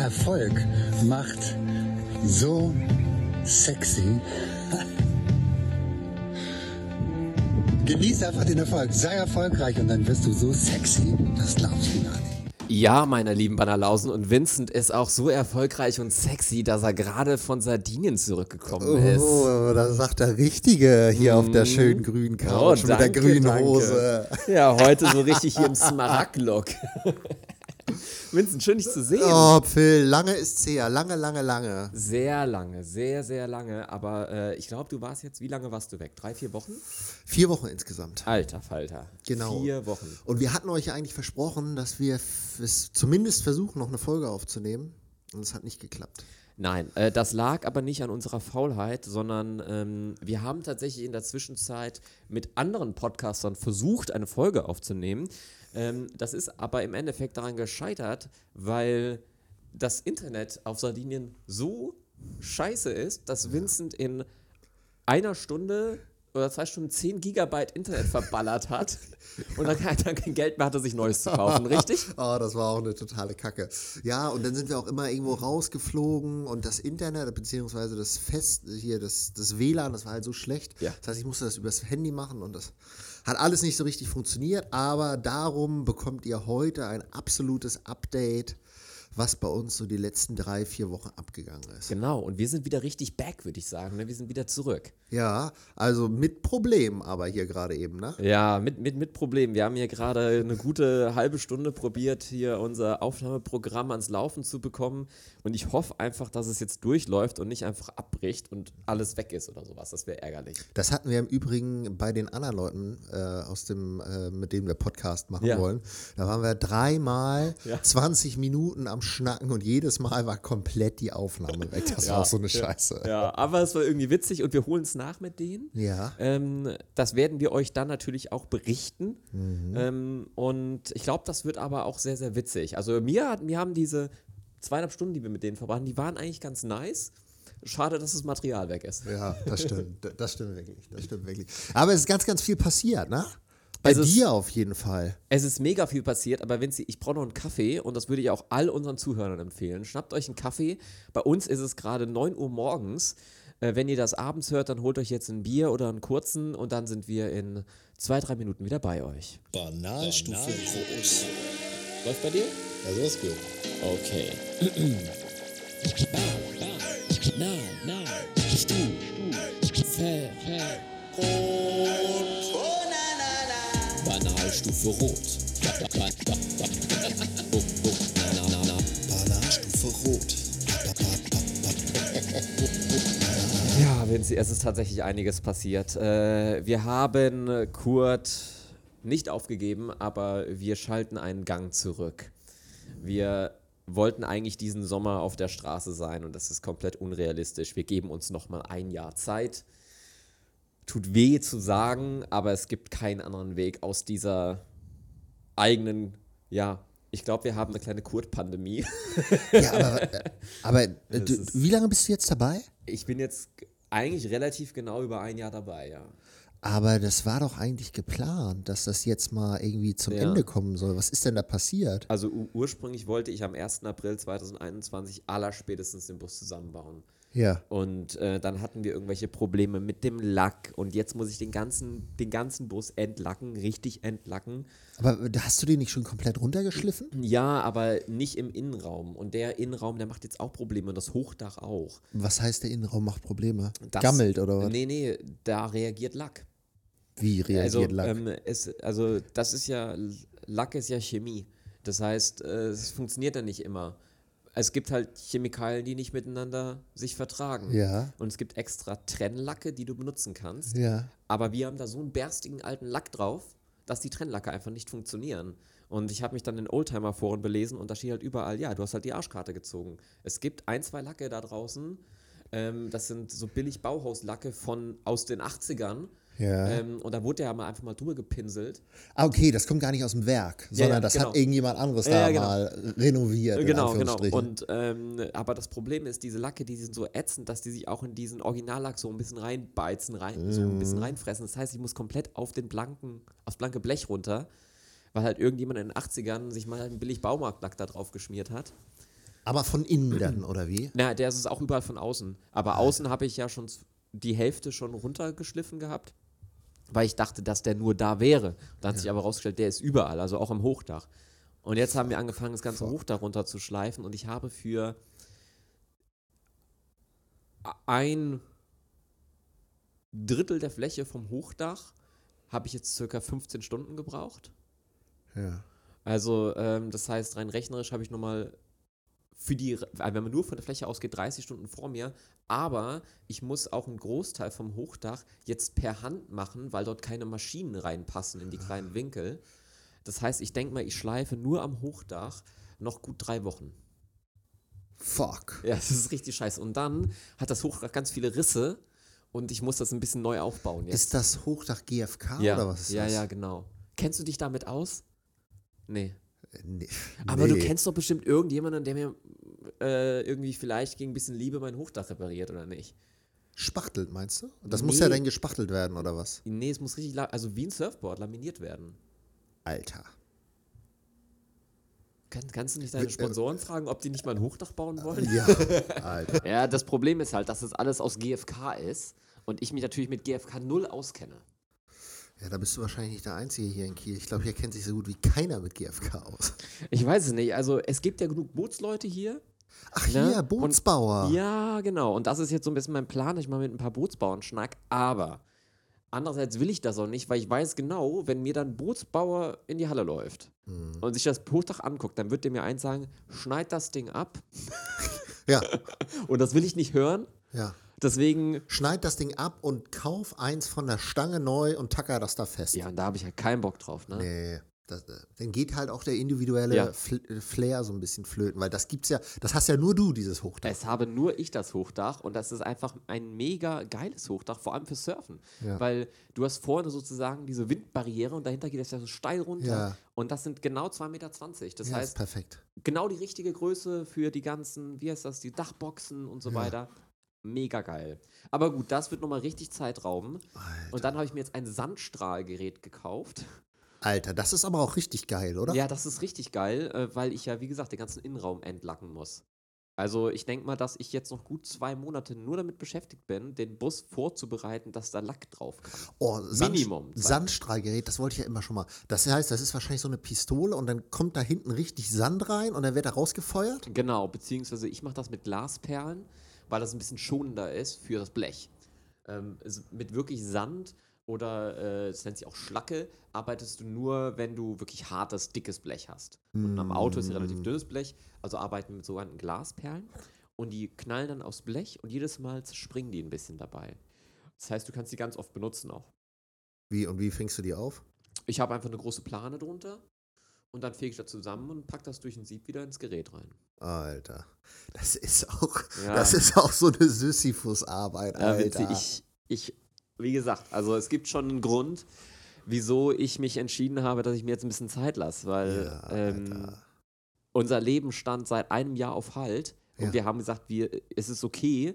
Erfolg macht so sexy. Genieß einfach den Erfolg, sei erfolgreich und dann wirst du so sexy, das glaubst du gar nicht. Ja, meine lieben Bannerlausen, und Vincent ist auch so erfolgreich und sexy, dass er gerade von Sardinien zurückgekommen ist. Oh, das sagt der Richtige hier auf der schönen grünen Couch Oh, mit der danke, grünen danke. Hose. Ja, heute so richtig hier im Smaragd-Look. Vincent, schön dich zu sehen. Oh, Phil, lange ist her, lange, lange, lange. Sehr lange, sehr, sehr lange. Aber äh, ich glaube, du warst jetzt, wie lange warst du weg? Drei, vier Wochen? Vier Wochen insgesamt. Alter Falter. Genau. Vier Wochen. Und wir hatten euch ja eigentlich versprochen, dass wir es zumindest versuchen, noch eine Folge aufzunehmen. Und es hat nicht geklappt. Nein, äh, das lag aber nicht an unserer Faulheit, sondern ähm, wir haben tatsächlich in der Zwischenzeit mit anderen Podcastern versucht, eine Folge aufzunehmen. Ähm, das ist aber im Endeffekt daran gescheitert, weil das Internet auf Sardinien so scheiße ist, dass Vincent in einer Stunde oder zwei Stunden 10 Gigabyte Internet verballert hat und dann, dann kein Geld mehr hatte, sich Neues zu kaufen, richtig? Oh, das war auch eine totale Kacke. Ja, und dann sind wir auch immer irgendwo rausgeflogen und das Internet, beziehungsweise das Fest, hier, das, das WLAN, das war halt so schlecht. Ja. Das heißt, ich musste das übers Handy machen und das hat alles nicht so richtig funktioniert, aber darum bekommt ihr heute ein absolutes Update, was bei uns so die letzten drei, vier Wochen abgegangen ist. Genau, und wir sind wieder richtig back, würde ich sagen. Ne? Wir sind wieder zurück. Ja, also mit Problemen aber hier gerade eben, ne? Ja, mit, mit, mit Problemen. Wir haben hier gerade eine gute halbe Stunde probiert, hier unser Aufnahmeprogramm ans Laufen zu bekommen. Und ich hoffe einfach, dass es jetzt durchläuft und nicht einfach abbricht und alles weg ist oder sowas. Das wäre ärgerlich. Das hatten wir im Übrigen bei den anderen Leuten, äh, aus dem, äh, mit denen wir Podcast machen Ja. wollen. Da waren wir dreimal Ja. 20 Minuten am Schnacken und jedes Mal war komplett die Aufnahme weg. Das war auch so eine Scheiße. Ja, aber es war irgendwie witzig und wir holen es nach mit denen. Ja. Ähm, das werden wir euch dann natürlich auch berichten. Mhm. Ähm, und ich glaube, das wird aber auch sehr, sehr witzig. Also mir, mir haben diese zweieinhalb Stunden, die wir mit denen verbrachten, die waren eigentlich ganz nice. Schade, dass das Material weg ist. Ja, das stimmt. Das stimmt wirklich. Das stimmt wirklich. Aber es ist ganz, ganz viel passiert, ne? Bei Es ist- dir auf jeden Fall. Es ist mega viel passiert, aber wenn Sie, ich brauche noch einen Kaffee und das würde ich auch all unseren Zuhörern empfehlen. Schnappt euch einen Kaffee. Bei uns ist es gerade 9 Uhr morgens. Äh, wenn ihr das abends hört, dann holt euch jetzt ein Bier oder einen kurzen und dann sind wir in zwei, drei Minuten wieder bei euch. Banalstufe groß. Läuft bei dir? Ja, so ist gut. Okay. Banalstufe rot. Banalstufe rot. Ja, Vinci, es ist tatsächlich einiges passiert. Äh, wir haben Kurt nicht aufgegeben, aber wir schalten einen Gang zurück. Wir wollten eigentlich diesen Sommer auf der Straße sein und das ist komplett unrealistisch. Wir geben uns noch mal ein Jahr Zeit. Tut weh zu sagen, aber es gibt keinen anderen Weg aus dieser eigenen, ja, ich glaube, wir haben eine kleine Kurt-Pandemie. Ja, aber, äh, aber du, ist- wie lange bist du jetzt dabei? Ich bin jetzt eigentlich relativ genau über ein Jahr dabei, ja. Aber das war doch eigentlich geplant, dass das jetzt mal irgendwie zum Ja. Ende kommen soll. Was ist denn da passiert? Also ursprünglich wollte ich am 1. April 2021 allerspätestens den Bus zusammenbauen. Ja. Und äh, dann hatten wir irgendwelche Probleme mit dem Lack und jetzt muss ich den ganzen, den ganzen Bus entlacken, richtig entlacken. Aber da hast du den nicht schon komplett runtergeschliffen? Ja, aber nicht im Innenraum. Und der Innenraum, der macht jetzt auch Probleme und das Hochdach auch. Was heißt, der Innenraum macht Probleme? Das, Gammelt oder was? Nee, nee, da reagiert Lack. Wie reagiert also, Lack? Ähm, es, also das ist ja, Lack ist ja Chemie. Das heißt, äh, es funktioniert ja nicht immer. Es gibt halt Chemikalien, die nicht miteinander sich vertragen. Ja. Und es gibt extra Trennlacke, die du benutzen kannst. ja. Aber wir haben da so einen berstigen alten Lack drauf, dass die Trennlacke einfach nicht funktionieren. Und ich habe mich dann in Oldtimer-Foren belesen und da steht halt überall, ja, du hast halt die Arschkarte gezogen. Es gibt ein, zwei Lacke da draußen, ähm, das sind so billig Bauhauslacke von aus den 80ern. Ja. Ähm, und da wurde ja mal einfach mal drüber gepinselt. Ah, okay, das kommt gar nicht aus dem Werk, Ja, sondern ja, das genau. hat irgendjemand anderes da genau. mal renoviert. Genau, genau. Und ähm, aber das Problem ist, diese Lacke, die sind so ätzend, dass die sich auch in diesen Originallack so ein bisschen reinbeizen, rein, so ein bisschen Mhm. reinfressen. Das heißt, ich muss komplett auf den blanken, aufs blanke Blech runter, weil halt irgendjemand in den 80ern sich mal einen billig Baumarktlack da drauf geschmiert hat. Aber von innen dann, oder wie? Na, der ist es auch überall von außen. Aber außen habe ich ja schon die Hälfte schon runtergeschliffen gehabt, weil ich dachte, dass der nur da wäre. Da hat sich aber rausgestellt, der ist überall, also auch am Hochdach. Und jetzt haben wir angefangen, das ganze Hochdach runter zu schleifen und ich habe für ein Drittel der Fläche vom Hochdach habe ich jetzt circa 15 Stunden gebraucht. Ja. Also, ähm, das heißt, rein rechnerisch habe ich nochmal für die, äh, wenn man nur von der Fläche ausgeht, 30 Stunden vor mir. Aber ich muss auch einen Großteil vom Hochdach jetzt per Hand machen, weil dort keine Maschinen reinpassen in die kleinen Winkel. Das heißt, ich denke mal, ich schleife nur am Hochdach noch gut drei Wochen. Fuck. Ja, das ist richtig scheiße. Und dann hat das Hochdach ganz viele Risse und ich muss das ein bisschen neu aufbauen jetzt. Ist das Hochdach GFK ja, oder was ist ja, das? ja, genau. Kennst du dich damit aus? Nee. Nee. Aber du Nee. kennst doch bestimmt irgendjemanden, der mir äh, irgendwie vielleicht gegen ein bisschen Liebe mein Hochdach repariert, oder nicht? Spachtelt, meinst du? Das muss ja Nee. dann gespachtelt werden, oder was? Nee, es muss richtig, also wie ein Surfboard laminiert werden. Alter. Kann, kannst du nicht deine Sponsoren fragen, ob die nicht mal ein Hochdach bauen wollen? Ja, Alter. Ja, das Problem ist halt, dass das alles aus GFK ist und ich mich natürlich mit GFK null auskenne. Ja, da bist du wahrscheinlich nicht der Einzige hier in Kiel. Ich glaube, hier kennt sich so gut wie keiner mit GFK aus. Ich weiß es nicht. Also es gibt ja genug Bootsleute hier. Ach Ne? hier, Bootsbauer. Ja, genau. Und das ist jetzt so ein bisschen mein Plan, dass ich mal mit ein paar Bootsbauern schnack. Aber andererseits will ich das auch nicht, weil ich weiß genau, wenn mir dann ein Bootsbauer in die Halle läuft Mhm. und sich das Hochdach anguckt, dann wird der mir eins sagen, schneid das Ding ab. Ja, Und das will ich nicht hören. ja. Deswegen, Schneid das Ding ab und kauf eins von der Stange neu und tacker das da fest. ja, und da habe ich ja keinen Bock drauf. Ne? Nee. Das, äh, dann geht halt auch der individuelle Ja. Äh, Flair so ein bisschen flöten, weil das gibt's ja, das hast ja nur du, dieses Hochdach. Es habe nur ich das Hochdach und das ist einfach ein mega geiles Hochdach, vor allem für Surfen. Ja. Weil du hast vorne sozusagen diese Windbarriere und dahinter geht es ja so steil runter. Ja. Und das sind genau 2,20 Meter. Das heißt, perfekt. genau die richtige Größe für die ganzen, wie heißt das, die Dachboxen und so weiter. Mega geil. Aber gut, das wird nochmal richtig Zeit rauben. Und dann habe ich mir jetzt ein Sandstrahlgerät gekauft. Alter, das ist aber auch richtig geil, oder? Ja, das ist richtig geil, äh, weil ich ja, wie gesagt, den ganzen Innenraum entlacken muss. Also ich denke mal, dass ich jetzt noch gut zwei Monate nur damit beschäftigt bin, den Bus vorzubereiten, dass da Lack drauf kann. Oh, Sand, Minimum. Sandstrahlgerät, das wollte ich ja immer schon mal. Das heißt, das ist wahrscheinlich so eine Pistole und dann kommt da hinten richtig Sand rein und dann wird er rausgefeuert? Genau, beziehungsweise ich mache das mit Glasperlen, weil das ein bisschen schonender ist für das Blech. Ähm, mit wirklich Sand oder äh, es nennt sich auch Schlacke, arbeitest du nur, wenn du wirklich hartes, dickes Blech hast. Und am Auto ist ja relativ dünnes Blech, also arbeiten wir mit sogenannten Glasperlen und die knallen dann aufs Blech und jedes Mal springen die ein bisschen dabei. Das heißt, du kannst die ganz oft benutzen auch. Wie und wie fängst du die auf? Ich habe einfach eine große Plane drunter und dann fege ich das zusammen und pack das durch ein Sieb wieder ins Gerät rein. Alter, das ist auch, Ja. das ist auch so eine Sisyphus-Arbeit, Ja, Alter. witzig. Ich, ich, wie gesagt, also es gibt schon einen Grund, wieso ich mich entschieden habe, dass ich mir jetzt ein bisschen Zeit lasse, weil Ja, ähm, unser Leben stand seit einem Jahr auf Halt und Ja. wir haben gesagt, wir, es ist okay,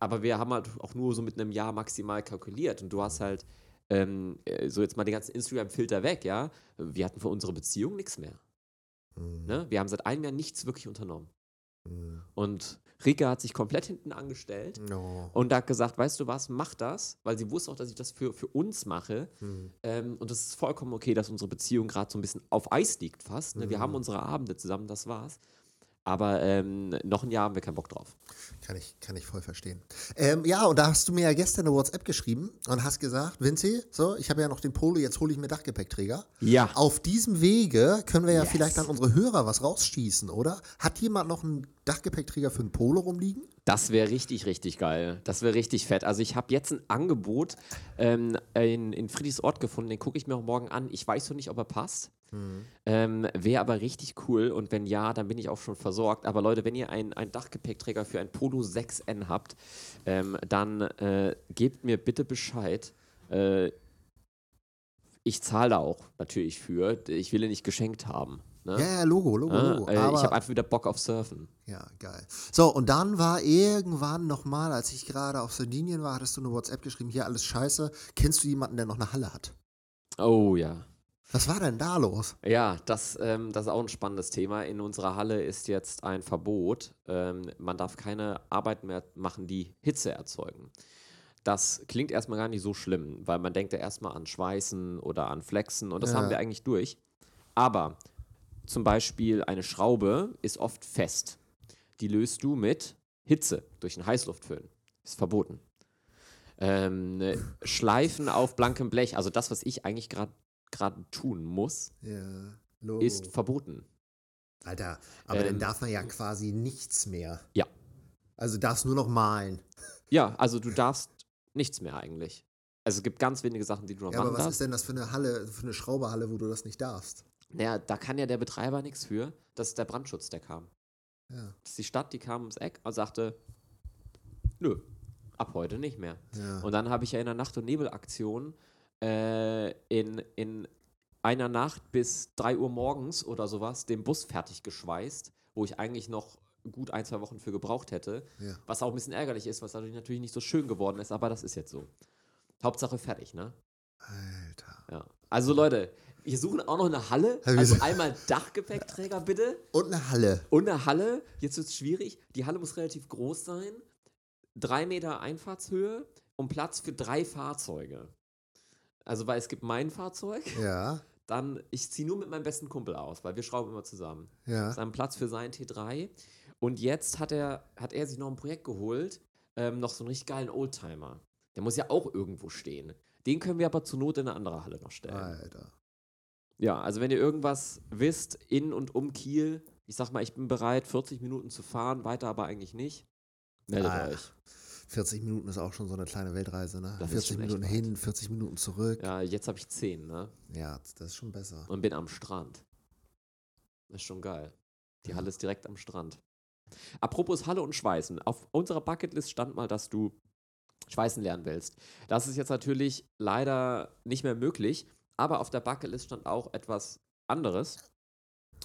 aber wir haben halt auch nur so mit einem Jahr maximal kalkuliert und du hast halt ähm, äh, so jetzt mal den ganzen Instagram-Filter weg, ja. Wir hatten für unsere Beziehung nichts mehr. Mhm. Ne? Wir haben seit einem Jahr nichts wirklich unternommen. Mhm. Und Rika hat sich komplett hinten angestellt No. und hat gesagt, weißt du was, mach das, weil sie wusste auch, dass ich das für, für uns mache. Mhm. Ähm, und es ist vollkommen okay, dass unsere Beziehung gerade so ein bisschen auf Eis liegt fast. Ne? Wir haben unsere Abende zusammen, das war's. Aber ähm, noch ein Jahr haben wir keinen Bock drauf. Kann ich, kann ich voll verstehen. Ähm, ja, und da hast du mir ja gestern eine WhatsApp geschrieben und hast gesagt, Vinci, so, ich habe ja noch den Polo, jetzt hole ich mir Dachgepäckträger. Ja. Auf diesem Wege können wir ja Yes. vielleicht an unsere Hörer was rausschießen, oder? Hat jemand noch einen Dachgepäckträger für einen Polo rumliegen? Das wäre richtig, richtig geil. Das wäre richtig fett. Also ich habe jetzt ein Angebot ähm, in, in Friedrichsort gefunden, den gucke ich mir auch morgen an. Ich weiß noch nicht, ob er passt. Ähm, wäre aber richtig cool und wenn ja, dann bin ich auch schon versorgt. Aber Leute, wenn ihr einen Dachgepäckträger für ein Polo 6N habt, ähm, dann äh, gebt mir bitte Bescheid. Äh, ich zahle da auch natürlich für. Ich will ihn nicht geschenkt haben. Ne? Ja, ja, Logo, Logo, Ah, Logo. äh, ich habe einfach wieder Bock auf Surfen. ja, geil. So, und dann war irgendwann nochmal, als ich gerade auf Sardinien war, hattest du eine WhatsApp geschrieben, hier alles scheiße. Kennst du jemanden, der noch eine Halle hat? Oh ja. Was war denn da los? Ja, das, ähm, das ist auch ein spannendes Thema. In unserer Halle ist jetzt ein Verbot. Ähm, man darf keine Arbeit mehr machen, die Hitze erzeugen. Das klingt erstmal gar nicht so schlimm, weil man denkt ja erstmal an Schweißen oder an Flexen und das Ja. haben wir eigentlich durch. Aber zum Beispiel eine Schraube ist oft fest. Die löst du mit Hitze durch einen Heißluftföhn. Ist verboten. Ähm, Schleifen auf blankem Blech, also das, was ich eigentlich gerade gerade tun muss, Ja, ist verboten. Alter, aber Ähm, dann darf man ja quasi nichts mehr. Ja. Also darfst nur noch malen. Ja, also du darfst nichts mehr eigentlich. Also es gibt ganz wenige Sachen, die du noch Ja, aber machen was darfst. ist denn das für eine Halle, für eine Schrauberhalle, wo du das nicht darfst? Naja, da kann ja der Betreiber nichts für. Das ist der Brandschutz, der kam. Ja. Das ist die Stadt, die kam ums Eck und sagte, nö, ab heute nicht mehr. Ja. Und dann habe ich ja in der Nacht- und Nebelaktion äh, in, in einer Nacht bis 3 Uhr morgens oder sowas den Bus fertig geschweißt, wo ich eigentlich noch gut ein, zwei Wochen für gebraucht hätte. Ja. Was auch ein bisschen ärgerlich ist, was dadurch natürlich nicht so schön geworden ist, aber das ist jetzt so. Hauptsache fertig, ne? Alter. Ja. Also Leute, wir suchen auch noch eine Halle. Also einmal Dachgepäckträger bitte Und eine Halle. und eine Halle. Jetzt wird es schwierig. Die Halle muss relativ groß sein. Drei Meter Einfahrtshöhe und Platz für drei Fahrzeuge. Also, weil es gibt mein Fahrzeug, Ja. dann, ich ziehe nur mit meinem besten Kumpel aus, weil wir schrauben immer zusammen. Ja. Seinen Platz für seinen T3. Und jetzt hat er, hat er sich noch ein Projekt geholt, ähm, noch so einen richtig geilen Oldtimer. Der muss ja auch irgendwo stehen. Den können wir aber zur Not in eine andere Halle noch stellen. Alter. Ja, also wenn ihr irgendwas wisst in und um Kiel, ich sag mal, ich bin bereit, 40 Minuten zu fahren, weiter aber eigentlich nicht, meldet Ah, euch. 40 Minuten ist auch schon so eine kleine Weltreise, ne? Das ist 40 schon echt Minuten hin, 40 Minuten zurück. Ja, Ja, jetzt habe ich 10, ne? das ist schon besser. Und bin am Strand. Das ist schon geil. Die Halle ist direkt am Strand. Apropos Halle und Schweißen. Auf unserer Bucketlist stand mal, dass du Schweißen lernen willst. Das ist jetzt natürlich leider nicht mehr möglich, aber auf der Bucketlist stand auch etwas anderes.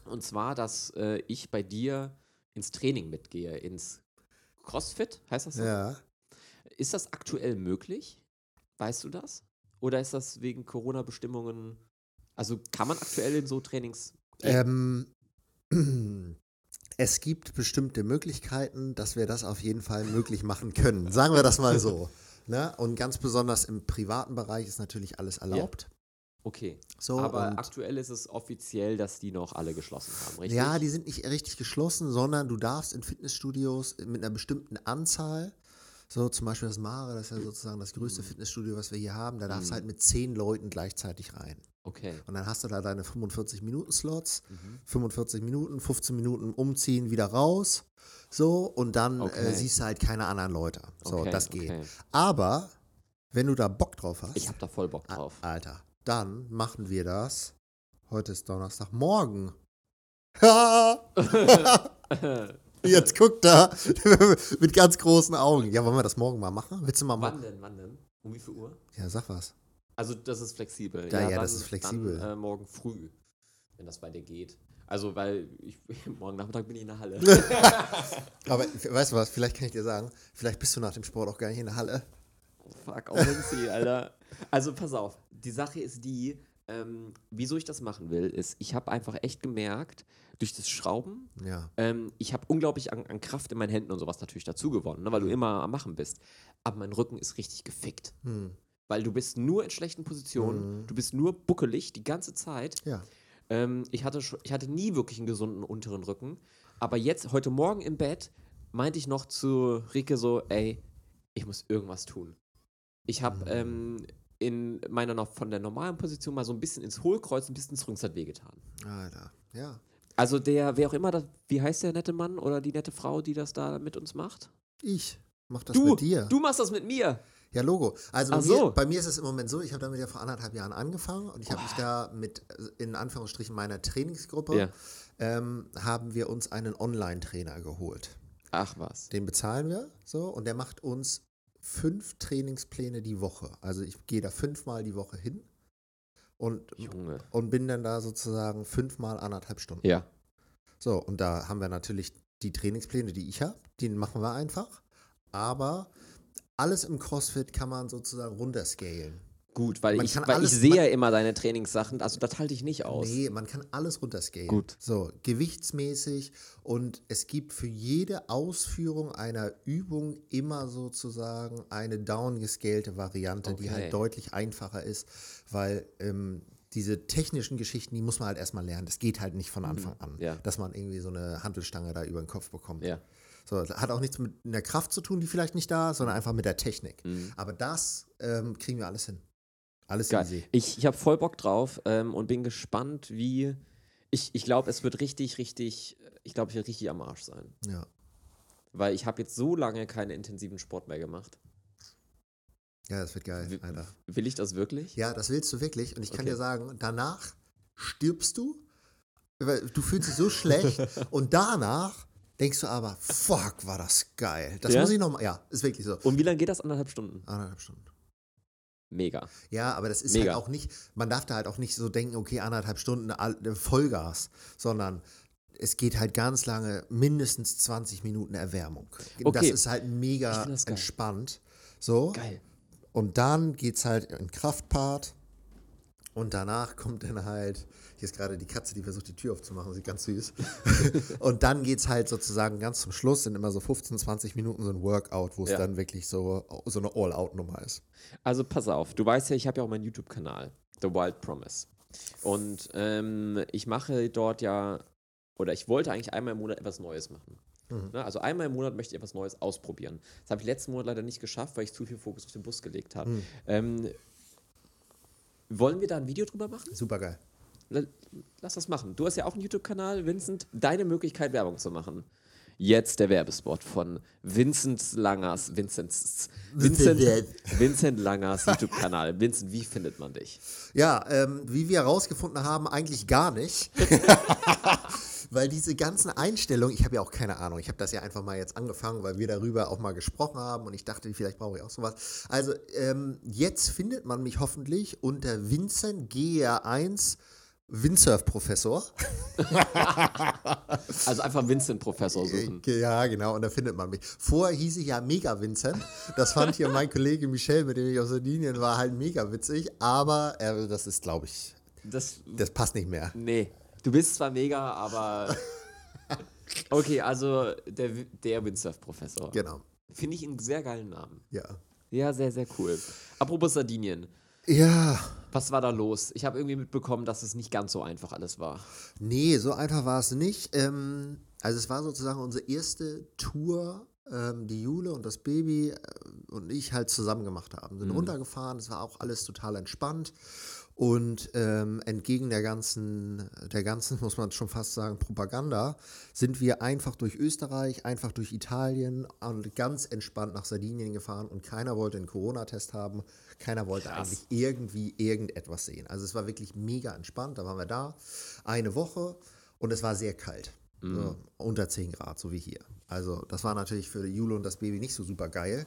Und zwar, dass äh, ich bei dir ins Training mitgehe, ins CrossFit, heißt das so? Ja. Ist das aktuell möglich? Weißt du das? Oder ist das wegen Corona-Bestimmungen? Also kann man aktuell in so Trainings. Ähm, es gibt bestimmte Möglichkeiten, dass wir das auf jeden Fall möglich machen können. Sagen wir das mal so. Ne? Und ganz besonders im privaten Bereich ist natürlich alles erlaubt. okay. So, Aber aktuell ist es offiziell, dass die noch alle geschlossen haben, richtig? Ja, die sind nicht richtig geschlossen, sondern du darfst in Fitnessstudios mit einer bestimmten Anzahl, so zum Beispiel das Mare, das ist ja sozusagen das größte Mhm. Fitnessstudio, was wir hier haben, da darfst du halt mit zehn Leuten gleichzeitig rein. Okay. Und dann hast du da deine 45-Minuten-Slots, Mhm. 45 Minuten, 15 Minuten umziehen, wieder raus. So, und dann äh, Okay. siehst du halt keine anderen Leute. So, Okay, das geht. Aber, wenn du da Bock drauf hast, Ich habe da voll Bock drauf. Alter, dann machen wir das. Heute ist Donnerstag, morgen. Jetzt guckt da mit ganz großen Augen. Ja, wollen wir das morgen mal machen? Willst du mal wann machen? denn? Wann denn? Um wie viel Uhr? Ja, sag was. Also das ist flexibel. Ja, ja, das ist flexibel. Dann, äh, morgen früh, wenn das bei dir geht. Also, weil ich, morgen Nachmittag bin ich in der Halle. Aber weißt du was? Vielleicht kann ich dir sagen, vielleicht bist du nach dem Sport auch gar nicht in der Halle. Fuck, auch Nancy, Alter. Also pass auf, die Sache ist die, ähm, wieso ich das machen will, ist, ich habe einfach echt gemerkt, durch das Schrauben, Ja. ähm, ich habe unglaublich an, an Kraft in meinen Händen und sowas natürlich dazu gewonnen, ne, weil du immer am Machen bist. Aber mein Rücken ist richtig gefickt. Hm. Weil du bist nur in schlechten Positionen, du bist nur buckelig die ganze Zeit. Ja. Ähm, ich, hatte schon, ich hatte nie wirklich einen gesunden unteren Rücken. Aber jetzt, heute Morgen im Bett, meinte ich noch zu Rike so, ey, ich muss irgendwas tun. Ich habe ähm, in meiner noch von der normalen Position mal so ein bisschen ins Hohlkreuz, ein bisschen ins Rückenzeit wehgetan. Alter. Ja. Also der, wer auch immer, das, wie heißt der nette Mann oder die nette Frau, die das da mit uns macht? Ich mach das du, mit dir. du machst das mit mir. Ja, Logo. Also bei, Ach mir, so. bei mir ist es im Moment so, ich habe damit ja vor anderthalb Jahren angefangen und ich habe mich da mit, in Anführungsstrichen, meiner Trainingsgruppe, Ja. ähm, haben wir uns einen Online-Trainer geholt. Ach was. Den bezahlen wir so und der macht uns fünf Trainingspläne die Woche. Also ich gehe da fünfmal die Woche hin und, Junge. und bin dann da sozusagen fünfmal anderthalb Stunden. Ja. So, und da haben wir natürlich die Trainingspläne, die ich habe, die machen wir einfach. Aber alles im CrossFit kann man sozusagen runterscalen. Gut, weil, Man ich, weil alles- ich sehe man- ja immer deine Trainingssachen, also das halte ich nicht aus. Nee, man kann alles runterscalen. Gut. So, gewichtsmäßig und es gibt für jede Ausführung einer Übung immer sozusagen eine downgescalte Variante, die Okay. halt deutlich einfacher ist, weil ähm, diese technischen Geschichten, die muss man halt erstmal lernen. Das geht halt nicht von Anfang an, Mhm. ja. dass man irgendwie so eine Handelstange da über den Kopf bekommt. Ja. So, das hat auch nichts mit einer Kraft zu tun, die vielleicht nicht da ist, sondern einfach mit der Technik. Mhm. Aber das ähm, kriegen wir alles hin. Alles Geil. easy. Ich, ich habe voll Bock drauf ähm, und bin gespannt, wie. Ich, ich glaube, es wird richtig, richtig. Ich glaube, ich werde richtig am Arsch sein. Ja. Weil ich habe jetzt so lange keinen intensiven Sport mehr gemacht. ja, das wird geil, Alter. Will ich das wirklich? Ja, das willst du wirklich. Und ich kann Okay. dir sagen, danach stirbst du, weil du fühlst dich so schlecht und danach denkst du aber, fuck, war das geil. Das Ja? muss ich nochmal, ja, ist wirklich so. Und wie lange geht das? Anderthalb Stunden. Anderthalb Stunden. Mega. Ja, aber das ist Mega. halt auch nicht, man darf da halt auch nicht so denken, okay, anderthalb Stunden äh, Vollgas, sondern es geht halt ganz lange, mindestens 20 Minuten Erwärmung. Das Okay. ist halt mega das entspannt. So. Geil. Und dann geht es halt in Kraftpart. Und danach kommt dann halt, hier ist gerade die Katze, die versucht die Tür aufzumachen, sieht ganz süß. und dann geht es halt sozusagen ganz zum Schluss, sind immer so 15, 20 Minuten so ein Workout, wo es Ja. dann wirklich so, so eine All-Out-Nummer ist. Also pass auf, du weißt ja, ich habe ja auch meinen YouTube-Kanal, The Wild Promise. Und ähm, ich mache dort ja, oder ich wollte eigentlich einmal im Monat etwas Neues machen. Ne, also einmal im Monat möchte ich etwas Neues ausprobieren. Das habe ich letzten Monat leider nicht geschafft, weil ich zu viel Fokus auf den Bus gelegt habe. Ähm, wollen wir da ein Video drüber machen? Super geil. La- Lass das machen. Du hast ja auch einen YouTube-Kanal, Vincent. Deine Möglichkeit, Werbung zu machen. Jetzt der Werbespot von Vincent Langers, Vincent, Vincent, Vincent Langers YouTube-Kanal. Vincent, wie findet man dich? Ja, ähm, wie wir herausgefunden haben, eigentlich gar nicht. weil diese ganzen Einstellungen, ich habe ja auch keine Ahnung, ich habe das ja einfach mal jetzt angefangen, weil wir darüber auch mal gesprochen haben und ich dachte, vielleicht brauche ich auch sowas. Also ähm, jetzt findet man mich hoffentlich unter Vincent GR1 Windsurf-Professor. Also einfach Vincent-Professor suchen. Ja, genau, und da findet man mich. Vorher hieß ich ja Mega Vincent. Das fand hier mein Kollege Michel, mit dem ich auf Sardinien war, halt mega witzig. Aber äh, das ist, glaube ich, Das, das passt nicht mehr. nee, du bist zwar mega, aber. Okay, also der, der Windsurf-Professor. Genau, Finde ich einen sehr geilen Namen. ja. Ja, sehr, sehr cool. Apropos Sardinien. Ja, Was war da los? Ich habe irgendwie mitbekommen, dass es nicht ganz so einfach alles war. Nee, so einfach war es nicht. Ähm, also es war sozusagen unsere erste Tour, ähm, die Jule und das Baby äh, und ich halt zusammen gemacht haben. Sind runtergefahren, es war auch alles total entspannt. Und ähm, entgegen der ganzen, der ganzen, muss man schon fast sagen, Propaganda, sind wir einfach durch Österreich, einfach durch Italien und ganz entspannt nach Sardinien gefahren und keiner wollte einen Corona-Test haben. Keiner wollte Krass. eigentlich irgendwie irgendetwas sehen. Also es war wirklich mega entspannt. Da waren wir da eine Woche und es war sehr kalt. So, unter 10 Grad, so wie hier. Also das war natürlich für Jule und das Baby nicht so super geil.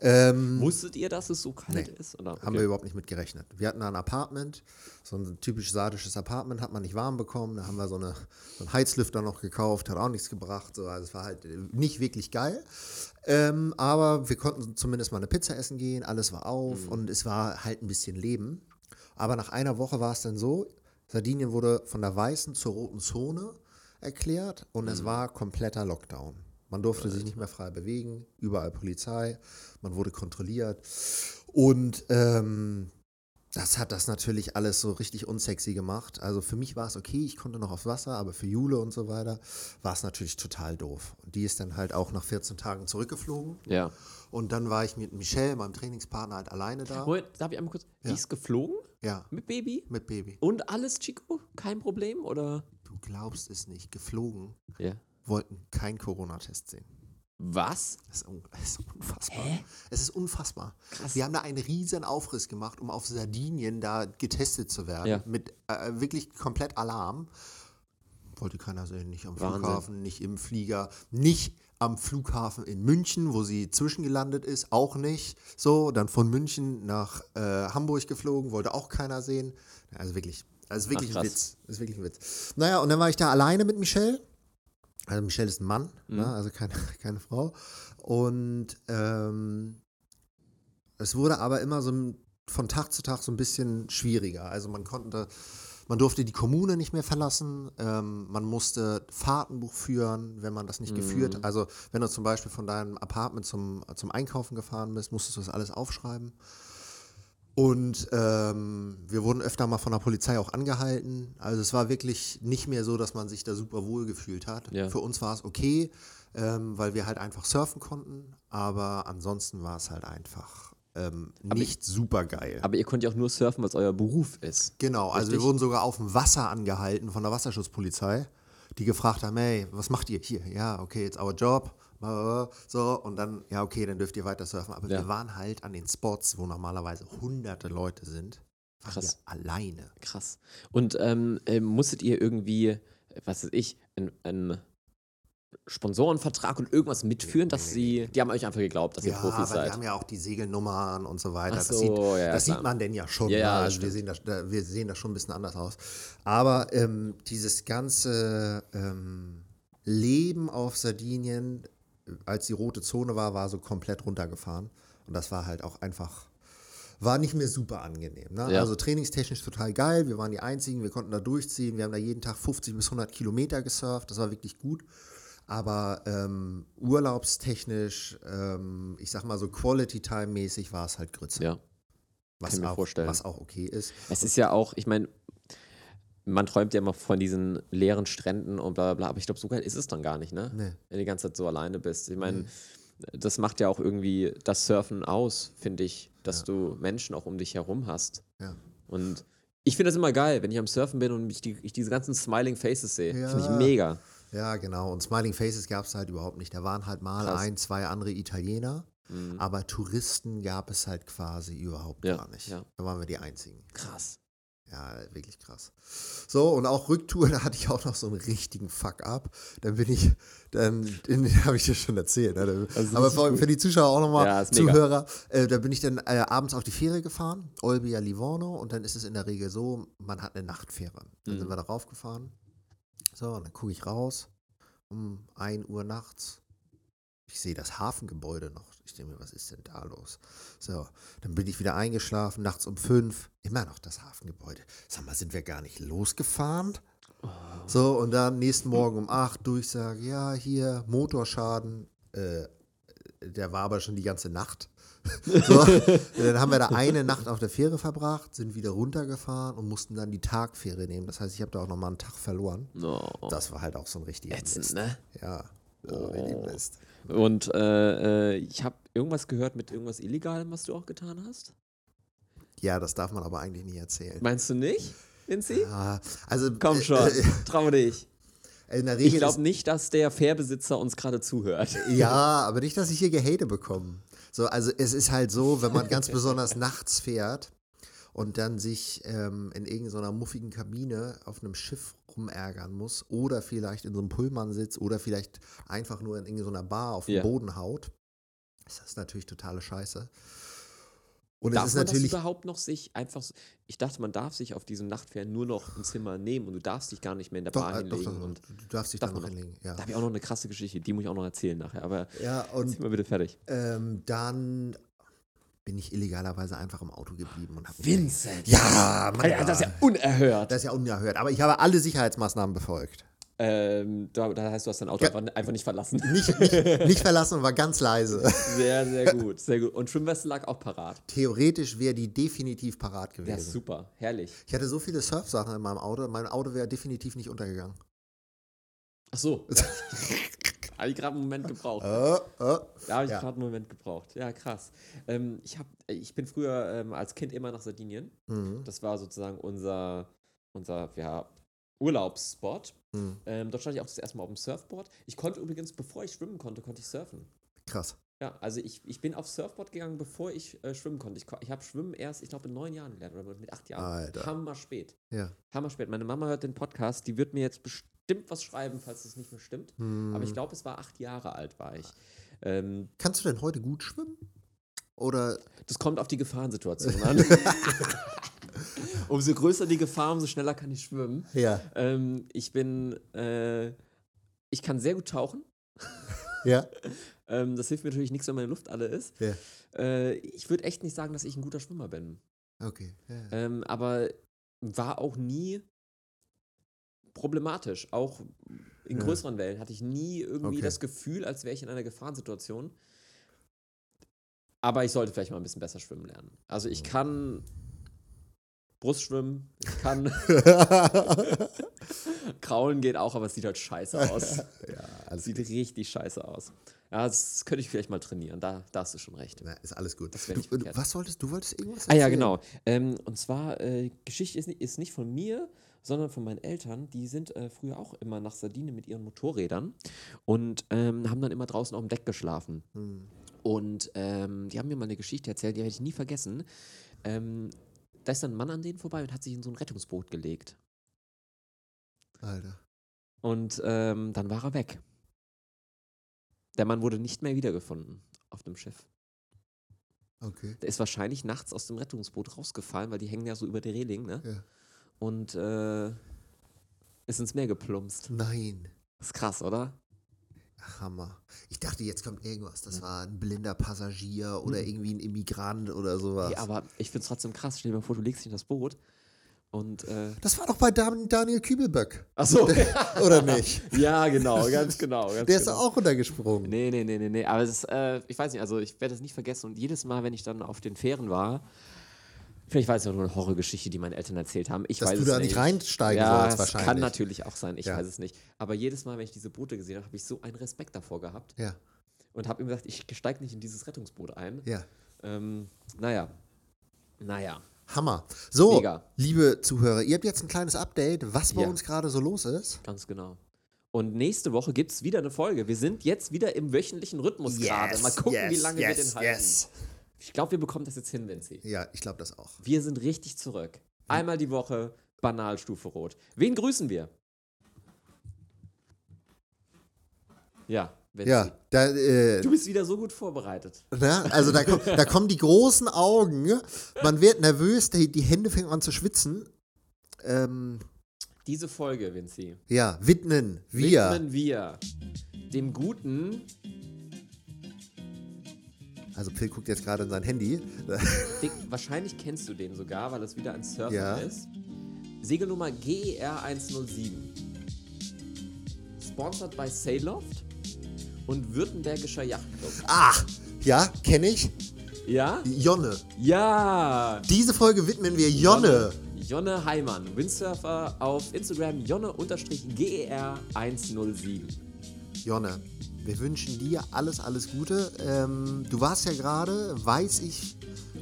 Ähm, Wusstet ihr, dass es so kalt Nee. ist? Oder? haben Okay. wir überhaupt nicht mit gerechnet. Wir hatten da ein Apartment, so ein typisch sardisches Apartment, hat man nicht warm bekommen. Da haben wir so, eine, so einen Heizlüfter noch gekauft, hat auch nichts gebracht. So, also es war halt äh, nicht wirklich geil. Ähm, aber wir konnten zumindest mal eine Pizza essen gehen, alles war auf und es war halt ein bisschen Leben. Aber nach einer Woche war es dann so, Sardinien wurde von der weißen zur roten Zone erklärt und es war kompletter Lockdown. Man durfte sich nicht mehr frei bewegen, überall Polizei, man wurde kontrolliert. Und ähm, das hat das natürlich alles so richtig unsexy gemacht. Also für mich war es okay, ich konnte noch aufs Wasser, aber für Jule und so weiter war es natürlich total doof. Und die ist dann halt auch nach 14 Tagen zurückgeflogen. Ja. Und dann war ich mit Michelle, meinem Trainingspartner, halt alleine da. Moment, darf ich einmal kurz? Die ist geflogen? Ja, Mit Baby? mit Baby. Und alles, Chico? Kein Problem? Oder? Du glaubst es nicht, geflogen, Ja. Wollten keinen Corona-Test sehen. Was? Das ist, un das ist unfassbar. Es ist unfassbar. Wir haben da einen riesen Aufriss gemacht, um auf Sardinien da getestet zu werden. Ja. Mit äh, wirklich komplett Alarm. Wollte keiner sehen. Nicht am Wahnsinn. Flughafen, nicht im Flieger, nicht am Flughafen in München, wo sie zwischengelandet ist, auch nicht. So, dann von München nach äh, Hamburg geflogen, wollte auch keiner sehen. Also wirklich, also wirklich Ach, ein krass. Witz. Das ist wirklich ein Witz. Naja, und dann war ich da alleine mit Michelle. Also Michelle ist ein Mann, ne? also keine, keine Frau. Und ähm, es wurde aber immer so von Tag zu Tag so ein bisschen schwieriger. Also man konnte, man durfte die Kommune nicht mehr verlassen, ähm, man musste Fahrtenbuch führen, wenn man das nicht geführt. Also wenn du zum Beispiel von deinem Apartment zum, zum Einkaufen gefahren bist, musstest du das alles aufschreiben. Und ähm, wir wurden öfter mal von der Polizei auch angehalten. Also es war wirklich nicht mehr so, dass man sich da super wohl gefühlt hat. Ja. Für uns war es okay, ähm, weil wir halt einfach surfen konnten. Aber ansonsten war es halt einfach ähm, nicht super geil. Aber ihr könnt ja auch nur surfen, was euer Beruf ist. Genau, also wir wurden sogar auf dem Wasser angehalten von der Wasserschutzpolizei, die gefragt haben, hey, was macht ihr hier? Ja, okay, it's our job. So, und dann, ja, okay, dann dürft ihr weiter surfen. Aber Ja. wir waren halt an den Spots, wo normalerweise hunderte Leute sind. Krass. Alleine. Krass. Und ähm, äh, musstet ihr irgendwie, äh, was weiß ich, einen Sponsorenvertrag und irgendwas mitführen, dass sie, die haben euch einfach geglaubt, dass ihr Ja, Profis aber seid. wir haben ja auch die Segelnummern und so weiter. Ach das so, sieht, ja, das sieht man denn ja schon. Ja, ne? also wir sehen, das, da- wir sehen das schon ein bisschen anders aus. Aber ähm, dieses ganze ähm, Leben auf Sardinien, als die rote Zone war, war so komplett runtergefahren. Und das war halt auch einfach, war nicht mehr super angenehm. Ne? Ja. Also trainingstechnisch total geil. Wir waren die Einzigen, wir konnten da durchziehen. Wir haben da jeden Tag 50 bis 100 Kilometer gesurft. Das war wirklich gut. Aber ähm, urlaubstechnisch, ähm, ich sag mal so Quality-Time-mäßig war es halt Grütze. ja. was, kann ich mir auch, vorstellen. was auch okay ist. Es ist ja auch, ich meine, man träumt ja immer von diesen leeren Stränden und bla bla bla, aber ich glaube, so geil ist es dann gar nicht, ne? Nee. Wenn du die ganze Zeit so alleine bist. Ich meine, das macht ja auch irgendwie das Surfen aus, finde ich, dass du Menschen auch um dich herum hast. Ja. Und ich finde das immer geil, wenn ich am Surfen bin und ich, die, ich diese ganzen Smiling Faces sehe. Finde ich Ja. mega. Ja, genau. Und Smiling Faces gab es halt überhaupt nicht. Da waren halt mal Krass. ein, zwei andere Italiener, aber Touristen gab es halt quasi überhaupt Ja, gar nicht. ja. Da waren wir die Einzigen. Krass. Ja, wirklich krass. So, und auch Rücktour, da hatte ich auch noch so einen richtigen Fuck-up. Dann bin ich, dann, den habe ich dir schon erzählt. Ne? Aber für, für die Zuschauer auch nochmal, Ja. Zuhörer, äh, da bin ich dann äh, abends auf die Fähre gefahren, Olbia Livorno, und dann ist es in der Regel so, man hat eine Nachtfähre. Dann Mhm. sind wir da raufgefahren. So, und dann gucke ich raus, um 1 Uhr nachts. Ich sehe das Hafengebäude noch. Ich denke mir, was ist denn da los? So, dann bin ich wieder eingeschlafen, nachts um fünf. Immer noch das Hafengebäude. Sag mal, sind wir gar nicht losgefahren? So, und dann nächsten Morgen um acht Durchsage, ja, hier, Motorschaden. Äh, der war aber schon die ganze Nacht. So, dann haben wir da eine Nacht auf der Fähre verbracht, sind wieder runtergefahren und mussten dann die Tagfähre nehmen. Das heißt, ich habe da auch nochmal einen Tag verloren. No. Das war halt auch so ein richtiger Ätzend, Mist. ne? Ja, war richtig Oh. Mist. Und äh, äh, ich habe irgendwas gehört mit irgendwas Illegalem, was du auch getan hast. Ja, das darf man aber eigentlich nicht erzählen. Meinst du nicht, Vinci? Ja, also, Komm schon, Äh, trau dich. äh, in der Regel Ich glaube nicht, dass der Fährbesitzer uns gerade zuhört. Ja, aber nicht, dass ich hier Gehate bekomme. So, also es ist halt so, wenn man ganz besonders nachts fährt und dann sich ähm, in irgendeiner muffigen Kabine auf einem Schiff rumärgern muss oder vielleicht in so einem Pullman sitzt oder vielleicht einfach nur in irgendeiner Bar auf den Ja. Boden haut, ist das natürlich totale Scheiße. Und Darf es ist man das natürlich überhaupt noch sich einfach. Ich dachte, man darf sich auf diesem Nachtfähren nur noch ein Zimmer nehmen und du darfst dich gar nicht mehr in der doch, Bar äh, doch, hinlegen. doch, und du darfst dich darf da noch. hinlegen. Ja, da habe ich auch noch eine krasse Geschichte, die muss ich auch noch erzählen nachher. Aber ja und sind wir bitte fertig. ähm, dann bin ich illegalerweise einfach im Auto geblieben und habe Vincent! Ja, Mann, Alter, das ist ja unerhört. Das ist ja unerhört. Aber ich habe alle Sicherheitsmaßnahmen befolgt. Ähm, da, heißt, du hast dein Auto Ja. einfach, nicht verlassen. Nicht, nicht, nicht verlassen und war ganz leise. Sehr, sehr gut, sehr gut. Und Schwimmweste lag auch parat. Theoretisch wäre die definitiv parat Ja, gewesen. super, herrlich. ich hatte so viele Surfsachen in meinem Auto, mein Auto wäre definitiv nicht untergegangen. Ach so. habe ich gerade einen Moment gebraucht. Äh, äh. Da habe ich Ja. gerade einen Moment gebraucht. Ja, krass. Ähm, ich, hab, ich bin früher ähm, als Kind immer nach Sardinien. Mhm. Das war sozusagen unser, unser ja, Urlaubsspot. Mhm. Ähm, dort stand ich auch das erste Mal auf dem Surfboard. Ich konnte übrigens, bevor ich schwimmen konnte, konnte ich surfen. Krass. Ja, also ich, ich bin aufs Surfboard gegangen, bevor ich äh, schwimmen konnte. Ich, ich habe Schwimmen erst, ich glaube, mit neun Jahren gelernt oder mit acht Jahren. Alter. Hammer spät. Ja. Hammer spät. Meine Mama hört den Podcast, die wird mir jetzt bestimmt was schreiben, falls es nicht mehr stimmt. Mhm. Aber ich glaube, es war acht Jahre alt, war ich. Ähm, Kannst du denn heute gut schwimmen? Oder das kommt auf die Gefahrensituation an. umso größer die Gefahr, umso schneller kann ich schwimmen. ja. Ähm, ich bin, äh, ich kann sehr gut tauchen. Ja. Ähm, das hilft mir natürlich nichts, wenn meine Luft alle ist. Ja. Äh, ich würde echt nicht sagen, dass ich ein guter Schwimmer bin. Okay. Ja, ja. Ähm, aber war auch nie problematisch. Auch in größeren Wellen hatte ich nie irgendwie Okay. das Gefühl, als wäre ich in einer Gefahrensituation. Aber ich sollte vielleicht mal ein bisschen besser schwimmen lernen. Also ich kann Brustschwimmen, ich kann Kraulen geht auch, aber es sieht halt scheiße aus. ja, Sieht richtig scheiße aus. Ja, das könnte ich vielleicht mal trainieren. Da, da hast du schon recht. Na, ist alles gut. Du, du, was wolltest du? wolltest irgendwas Ah ja, erzählen? genau. Ähm, und zwar, äh, Geschichte ist nicht, ist nicht von mir, sondern von meinen Eltern. Die sind äh, früher auch immer nach Sardinien mit ihren Motorrädern und ähm, haben dann immer draußen auf dem Deck geschlafen. Hm. Und ähm, die haben mir mal eine Geschichte erzählt, die werde ich nie vergessen. Ähm, da ist dann ein Mann an denen vorbei und hat sich in so ein Rettungsboot gelegt. Alter. Und ähm, dann war er weg. Der Mann wurde nicht mehr wiedergefunden auf dem Schiff. Okay. Der ist wahrscheinlich nachts aus dem Rettungsboot rausgefallen, weil die hängen ja so über der Reling, ne? Ja. Und äh, ist ins Meer geplumpst. Nein. ist krass, oder? Hammer. Ich dachte, jetzt kommt irgendwas. Das war ein blinder Passagier oder irgendwie ein Immigrant oder sowas. Hm. Ja, aber ich finde es trotzdem krass. Stell dir mal vor, du legst dich in das Boot und. Äh, das war doch bei Dan Daniel Kübelböck, Achso. oder nicht? ja, genau, ganz genau. Ganz Der ist genau. auch runtergesprungen. Nee, nee, nee, nee, nee. Aber ist, äh, ich weiß nicht, also ich werde das nicht vergessen. Und jedes Mal, wenn ich dann auf den Fähren war, vielleicht war es ja nur eine Horrorgeschichte, die meine Eltern erzählt haben. Ich Dass weiß du es da nicht nicht reinsteigen ja, sollst, wahrscheinlich. kann natürlich auch sein, ich Ja. weiß es nicht. Aber jedes Mal, wenn ich diese Boote gesehen habe, habe ich so einen Respekt davor gehabt Ja, und habe ihm gesagt, ich steige nicht in dieses Rettungsboot ein. ja. Ähm, naja. Naja. Hammer. So, Mega. liebe Zuhörer, ihr habt jetzt ein kleines Update, was bei Ja. uns gerade so los ist. Ganz genau. Und nächste Woche gibt es wieder eine Folge. Wir sind jetzt wieder im wöchentlichen Rhythmus gerade. Mal gucken, wie lange wir den halten. Ich glaube, wir bekommen das jetzt hin, Vinci. Ja, ich glaube das auch. Wir sind richtig zurück. Einmal die Woche, Banalstufe Rot. Wen grüßen wir? Ja, Vinci. Ja, da, äh, Du bist wieder so gut vorbereitet. na, also da, kommt, da kommen die großen Augen, man wird nervös, die, die Hände fangen an zu schwitzen. Ähm, Diese Folge, Vinci, ja, widmen wir. widmen wir dem guten, Also Phil guckt jetzt gerade in sein Handy. Dick, wahrscheinlich kennst du den sogar, weil es wieder ein Surfer Ja. ist. Segelnummer GER 107. Sponsored by Sailoft und Württembergischer Yachtclub. Ah, ja, kenne ich. Ja? Jonne. Ja! Diese Folge widmen wir Jonne. Jonne Heimann, Windsurfer auf Instagram Jonne-GER107. Jonne, wir wünschen dir alles, alles Gute. Ähm, du warst ja gerade, weiß ich,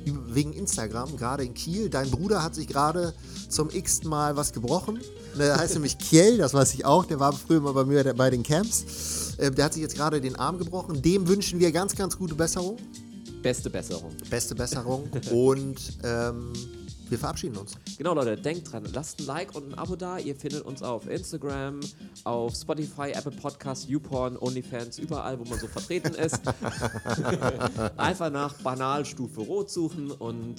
wegen Instagram, gerade in Kiel. Dein Bruder hat sich gerade zum x Mal was gebrochen. Der heißt nämlich Kiel, das weiß ich auch. Der war früher mal bei mir bei den Camps. Ähm, der hat sich jetzt gerade den Arm gebrochen. Dem wünschen wir ganz, ganz gute Besserung. Beste Besserung. Beste Besserung. Und ähm, wir verabschieden uns. Genau, Leute, denkt dran, lasst ein Like und ein Abo da. Ihr findet uns auf Instagram, auf Spotify, Apple Podcasts, YouPorn, OnlyFans, überall, wo man so vertreten ist. Einfach nach Banalstufe Rot suchen und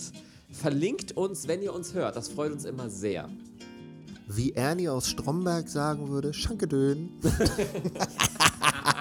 verlinkt uns, wenn ihr uns hört. Das freut uns immer sehr. Wie Ernie aus Stromberg sagen würde, Schankedön.